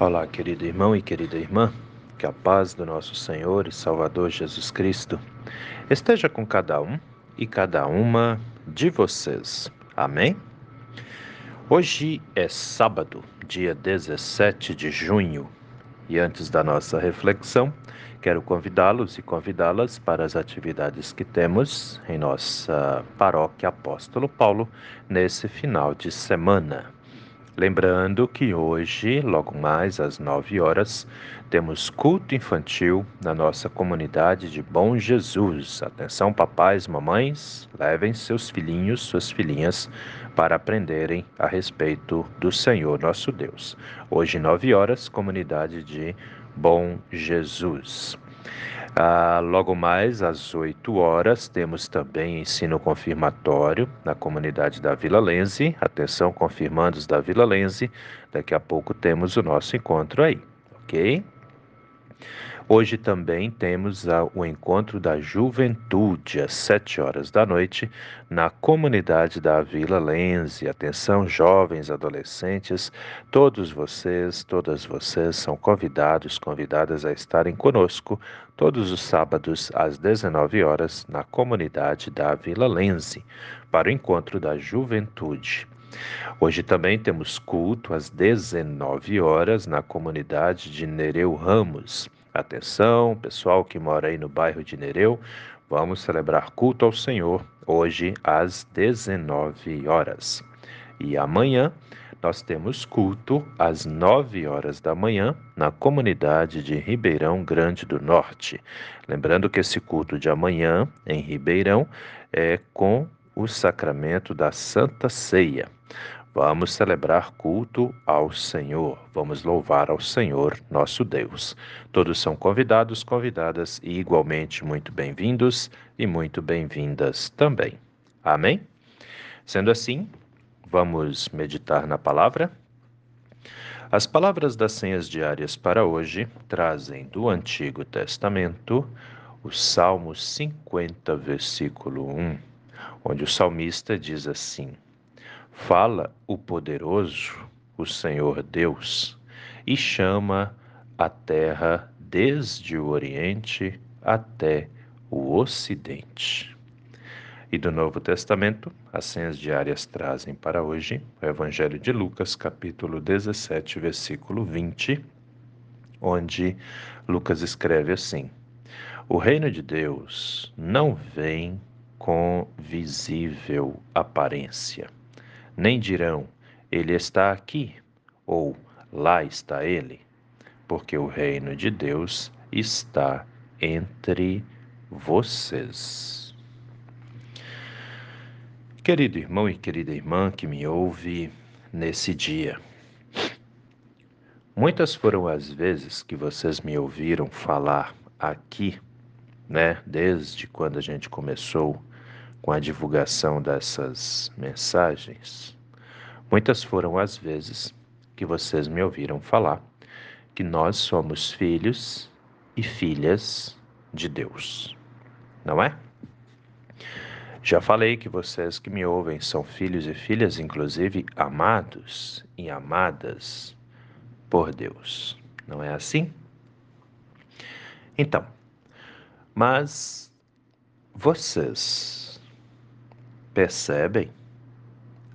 Olá, querido irmão e querida irmã, que a paz do nosso Senhor e Salvador Jesus Cristo esteja com cada um e cada uma de vocês. Amém? Hoje é sábado, dia 17 de junho, e antes da nossa reflexão, quero convidá-los e convidá-las para as atividades que temos em nossa paróquia Apóstolo Paulo nesse final de semana. Lembrando que hoje, logo mais às 9 horas, temos culto infantil na nossa comunidade de Bom Jesus. Atenção, papais, mamães, levem seus filhinhos, suas filhinhas, para aprenderem a respeito do Senhor nosso Deus. Hoje, 9 horas, comunidade de Bom Jesus. Ah, logo mais às 8 horas, temos também ensino confirmatório na comunidade da Vila Lense. Atenção, confirmandos da Vila Lense. Daqui a pouco temos o nosso encontro aí, ok? Hoje também temos o encontro da juventude às 7 horas da noite na comunidade da Vila Lense. Atenção, jovens, adolescentes, todos vocês, todas vocês são convidados, convidadas a estarem conosco todos os sábados às 19 horas na comunidade da Vila Lense para o encontro da juventude. Hoje também temos culto às 19 horas na comunidade de Nereu Ramos. Atenção, pessoal que mora aí no bairro de Nereu, vamos celebrar culto ao Senhor hoje às 19 horas. E amanhã nós temos culto às 9 horas da manhã na comunidade de Ribeirão Grande do Norte. Lembrando que esse culto de amanhã em Ribeirão é com o sacramento da Santa Ceia. Vamos celebrar culto ao Senhor. Vamos louvar ao Senhor, nosso Deus. Todos são convidados, convidadas e igualmente muito bem-vindos e muito bem-vindas também. Amém? Sendo assim, vamos meditar na palavra. As palavras das senhas diárias para hoje trazem do Antigo Testamento o Salmo 50, versículo 1, onde o salmista diz assim: Fala o poderoso, o Senhor Deus, e chama a terra desde o Oriente até o Ocidente. E do Novo Testamento, as senhas diárias trazem para hoje o Evangelho de Lucas, capítulo 17, versículo 20, onde Lucas escreve assim: O reino de Deus não vem com visível aparência nem dirão: Ele está aqui, ou lá está ele, porque o reino de Deus está entre vocês. Querido irmão e querida irmã que me ouve nesse dia, muitas foram as vezes que vocês me ouviram falar aqui, né, desde quando a gente começou com a divulgação dessas mensagens, muitas foram as vezes que vocês me ouviram falar que nós somos filhos e filhas de Deus, não é? Já falei que vocês que me ouvem são filhos e filhas, inclusive amados e amadas por Deus, não é assim? Então, mas vocês percebem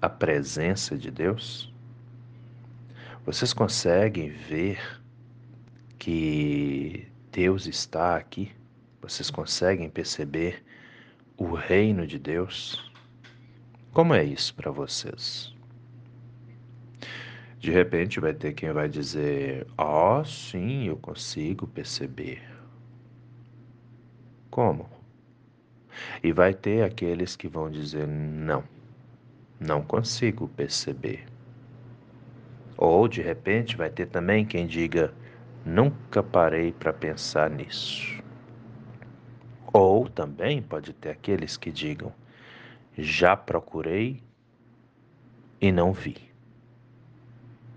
a presença de Deus? Vocês conseguem ver que Deus está aqui? Vocês conseguem perceber o reino de Deus? Como é isso para vocês? De repente vai ter quem vai dizer: "Ah, oh, sim, eu consigo perceber". Como? E vai ter aqueles que vão dizer: não, não consigo perceber. Ou de repente vai ter também quem diga: nunca parei para pensar nisso. Ou também pode ter aqueles que digam: já procurei e não vi.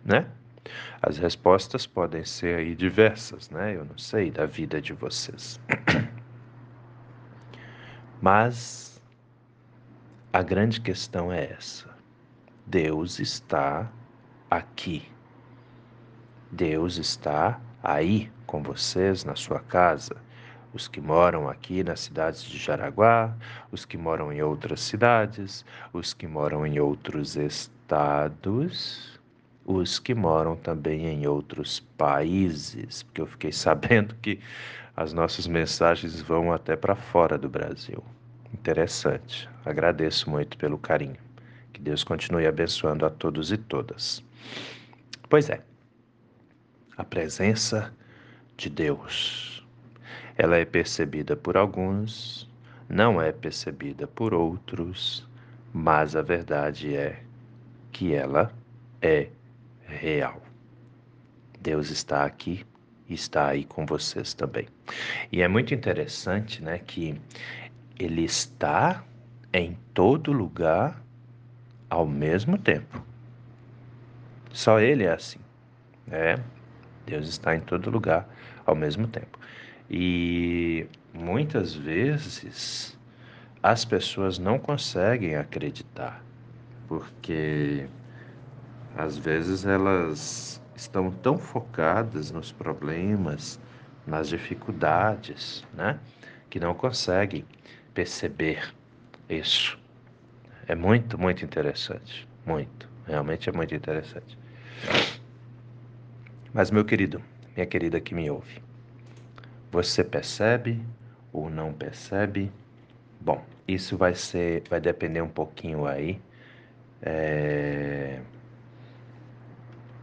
Né? As respostas podem ser aí diversas, né? Eu não sei da vida de vocês. Mas a grande questão é essa: Deus está aqui. Deus está aí com vocês na sua casa. Os que moram aqui nas cidades de Jaraguá, os que moram em outras cidades, os que moram em outros estados, os que moram também em outros países, porque eu fiquei sabendo que as nossas mensagens vão até para fora do Brasil. Interessante. Agradeço muito pelo carinho. Que Deus continue abençoando a todos e todas. Pois é, a presença de Deus. Ela é percebida por alguns, não é percebida por outros, mas a verdade é que ela é real. Deus está aqui está aí com vocês também. E é muito interessante, né, que ele está em todo lugar ao mesmo tempo. Só ele é assim. É, Deus está em todo lugar ao mesmo tempo. E muitas vezes as pessoas não conseguem acreditar, porque às vezes elas estão tão focadas nos problemas, nas dificuldades, né, que não conseguem perceber isso. É muito, muito interessante. Muito. Realmente é muito interessante. Mas, meu querido, minha querida que me ouve, você percebe ou não percebe? Bom, isso vai ser, vai depender um pouquinho aí é,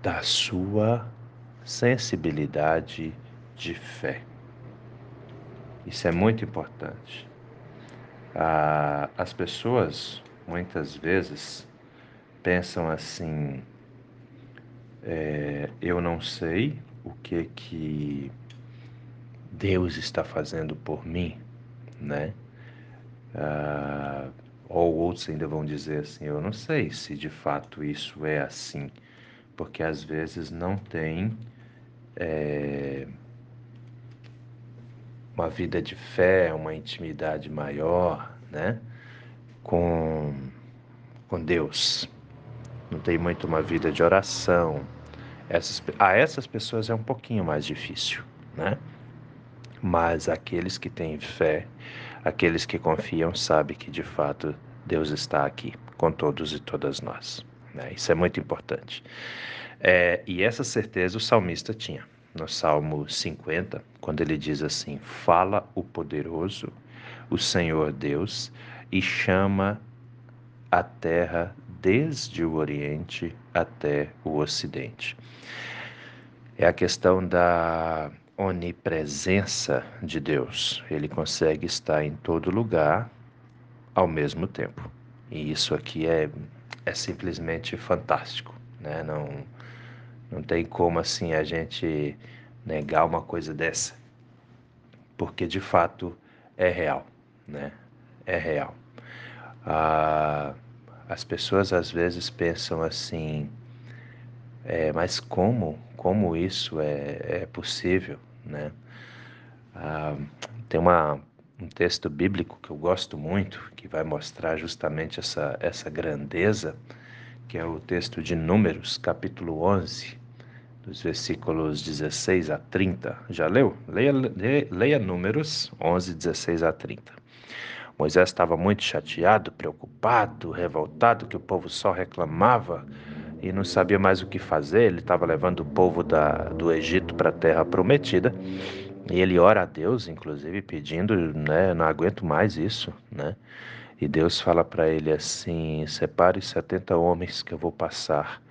da sua sensibilidade de fé. Isso é muito importante. Ah, as pessoas muitas vezes pensam assim: é, eu não sei o que que Deus está fazendo por mim, né? Ah, ou outros ainda vão dizer assim: eu não sei se de fato isso é assim porque às vezes não tem é, uma vida de fé, uma intimidade maior, né, com, com Deus. Não tem muito uma vida de oração. Essas, a essas pessoas é um pouquinho mais difícil, né? Mas aqueles que têm fé, aqueles que confiam, sabem que de fato Deus está aqui com todos e todas nós. Né? Isso é muito importante. É, e essa certeza o salmista tinha. No Salmo 50, quando ele diz assim: Fala o poderoso, o Senhor Deus, e chama a terra desde o Oriente até o Ocidente. É a questão da onipresença de Deus. Ele consegue estar em todo lugar ao mesmo tempo. E isso aqui é é simplesmente fantástico, né? Não, não tem como assim a gente negar uma coisa dessa, porque de fato é real, né? É real. Ah, as pessoas às vezes pensam assim, é, mas como, como isso é, é possível, né? Ah, tem uma, um texto bíblico que eu gosto muito, que vai mostrar justamente essa, essa grandeza, que é o texto de Números, capítulo 11, dos versículos 16 a 30. Já leu? Leia, leia, Números 11, 16 a 30. Moisés estava muito chateado, preocupado, revoltado, que o povo só reclamava e não sabia mais o que fazer. Ele estava levando o povo da, do Egito para a terra prometida. E ele ora a Deus, inclusive, pedindo, né, não aguento mais isso, né? E Deus fala para ele assim: separe 70 homens que eu vou passar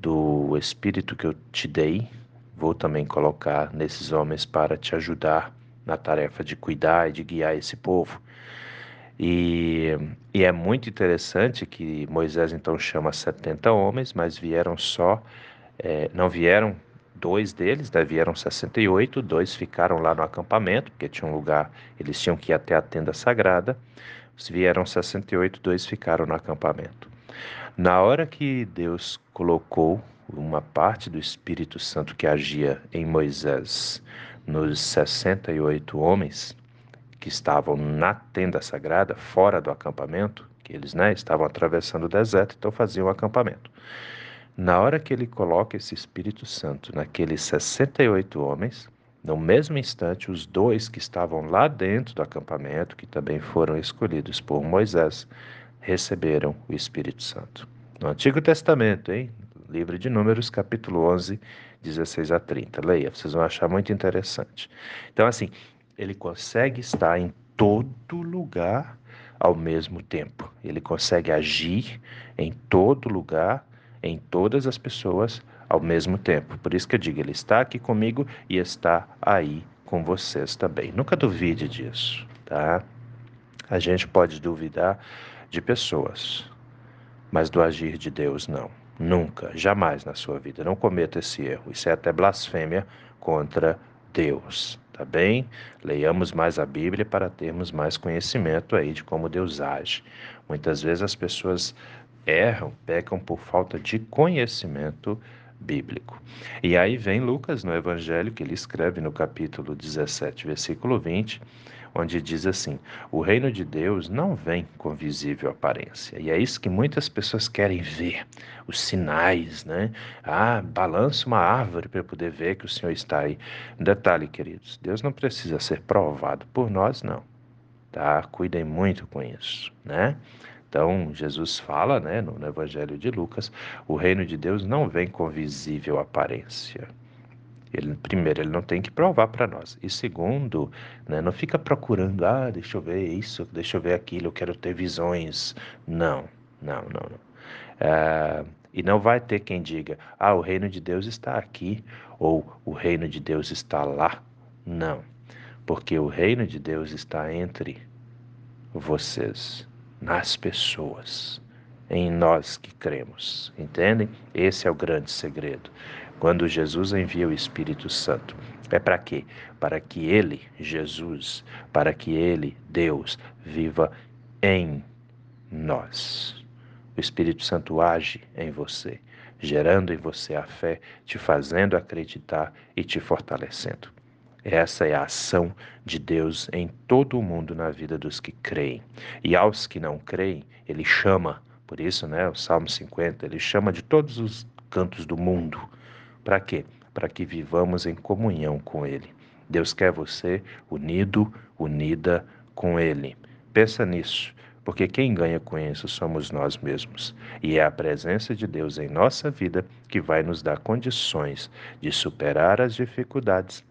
do espírito que eu te dei, vou também colocar nesses homens para te ajudar na tarefa de cuidar e de guiar esse povo. E, e é muito interessante que Moisés então chama 70 homens, mas vieram só, é, não vieram dois deles, né, vieram 68, dois ficaram lá no acampamento, porque tinha um lugar, eles tinham que ir até a tenda sagrada. Vieram 68, dois ficaram no acampamento. Na hora que Deus colocou uma parte do Espírito Santo que agia em Moisés nos 68 homens que estavam na tenda sagrada, fora do acampamento, que eles né, estavam atravessando o deserto, então faziam o acampamento. Na hora que ele coloca esse Espírito Santo naqueles 68 homens, no mesmo instante, os dois que estavam lá dentro do acampamento, que também foram escolhidos por Moisés, receberam o Espírito Santo. No Antigo Testamento, hein? Livro de Números, capítulo 11, 16 a 30. Leia, vocês vão achar muito interessante. Então, assim, ele consegue estar em todo lugar ao mesmo tempo. Ele consegue agir em todo lugar, em todas as pessoas ao mesmo tempo. Por isso que eu digo, ele está aqui comigo e está aí com vocês também. Nunca duvide disso, tá? A gente pode duvidar de pessoas, mas do agir de Deus não. Nunca, jamais na sua vida. Não cometa esse erro. Isso é até blasfêmia contra Deus, tá bem? Leiamos mais a Bíblia para termos mais conhecimento aí de como Deus age. Muitas vezes as pessoas erram, pecam por falta de conhecimento bíblico. E aí vem Lucas no Evangelho, que ele escreve no capítulo 17, versículo 20, onde diz assim: O reino de Deus não vem com visível aparência. E é isso que muitas pessoas querem ver, os sinais, né? Ah, balança uma árvore para poder ver que o Senhor está aí. Detalhe, queridos: Deus não precisa ser provado por nós, não. Tá? Cuidem muito com isso, né? Então, Jesus fala, né, no, Evangelho de Lucas, o reino de Deus não vem com visível aparência. Ele, primeiro, ele não tem que provar para nós. E segundo, né, não fica procurando, ah, deixa eu ver isso, deixa eu ver aquilo, eu quero ter visões. Não, não, não, não. É, e não vai ter quem diga, ah, o reino de Deus está aqui, ou o reino de Deus está lá. Não, porque o reino de Deus está entre vocês nas pessoas, em nós que cremos. Entendem? Esse é o grande segredo. Quando Jesus envia o Espírito Santo, é para quê? Para que ele, Jesus, para que ele, Deus, viva em nós. O Espírito Santo age em você, gerando em você a fé, te fazendo acreditar e te fortalecendo. Essa é a ação de Deus em todo o mundo na vida dos que creem. E aos que não creem, ele chama, por isso, né, o Salmo 50, ele chama de todos os cantos do mundo. Para quê? Para que vivamos em comunhão com ele. Deus quer você unido, unida com ele. Pensa nisso, porque quem ganha com isso somos nós mesmos. E é a presença de Deus em nossa vida que vai nos dar condições de superar as dificuldades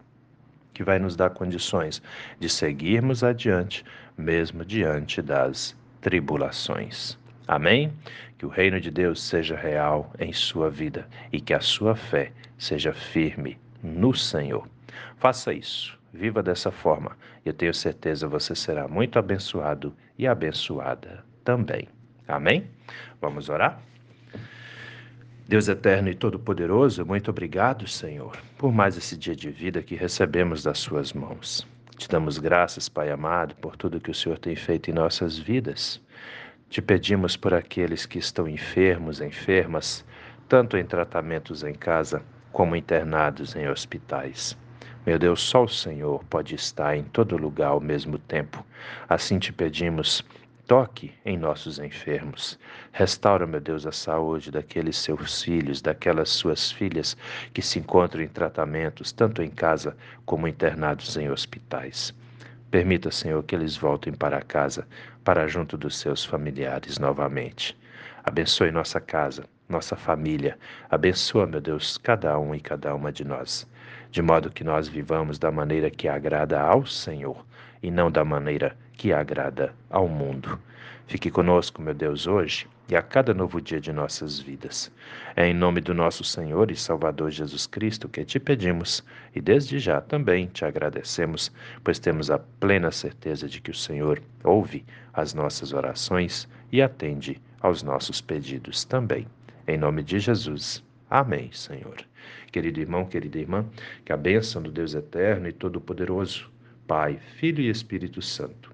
que vai nos dar condições de seguirmos adiante, mesmo diante das tribulações. Amém? Que o reino de Deus seja real em sua vida e que a sua fé seja firme no Senhor. Faça isso, viva dessa forma, e eu tenho certeza você será muito abençoado e abençoada também. Amém? Vamos orar? Deus eterno e todo-poderoso, muito obrigado, Senhor, por mais esse dia de vida que recebemos das Suas mãos. Te damos graças, Pai amado, por tudo que o Senhor tem feito em nossas vidas. Te pedimos por aqueles que estão enfermos, enfermas, tanto em tratamentos em casa como internados em hospitais. Meu Deus, só o Senhor pode estar em todo lugar ao mesmo tempo. Assim te pedimos Toque em nossos enfermos. Restaura, meu Deus, a saúde daqueles seus filhos, daquelas suas filhas que se encontram em tratamentos, tanto em casa como internados em hospitais. Permita, Senhor, que eles voltem para casa, para junto dos seus familiares novamente. Abençoe nossa casa, nossa família. Abençoa, meu Deus, cada um e cada uma de nós, de modo que nós vivamos da maneira que agrada ao Senhor e não da maneira que agrada ao mundo. Fique conosco, meu Deus, hoje e a cada novo dia de nossas vidas. É em nome do nosso Senhor e Salvador Jesus Cristo que te pedimos e desde já também te agradecemos, pois temos a plena certeza de que o Senhor ouve as nossas orações e atende aos nossos pedidos também. Em nome de Jesus. Amém, Senhor. Querido irmão, querida irmã, que a bênção do Deus eterno e todo-poderoso, Pai, Filho e Espírito Santo,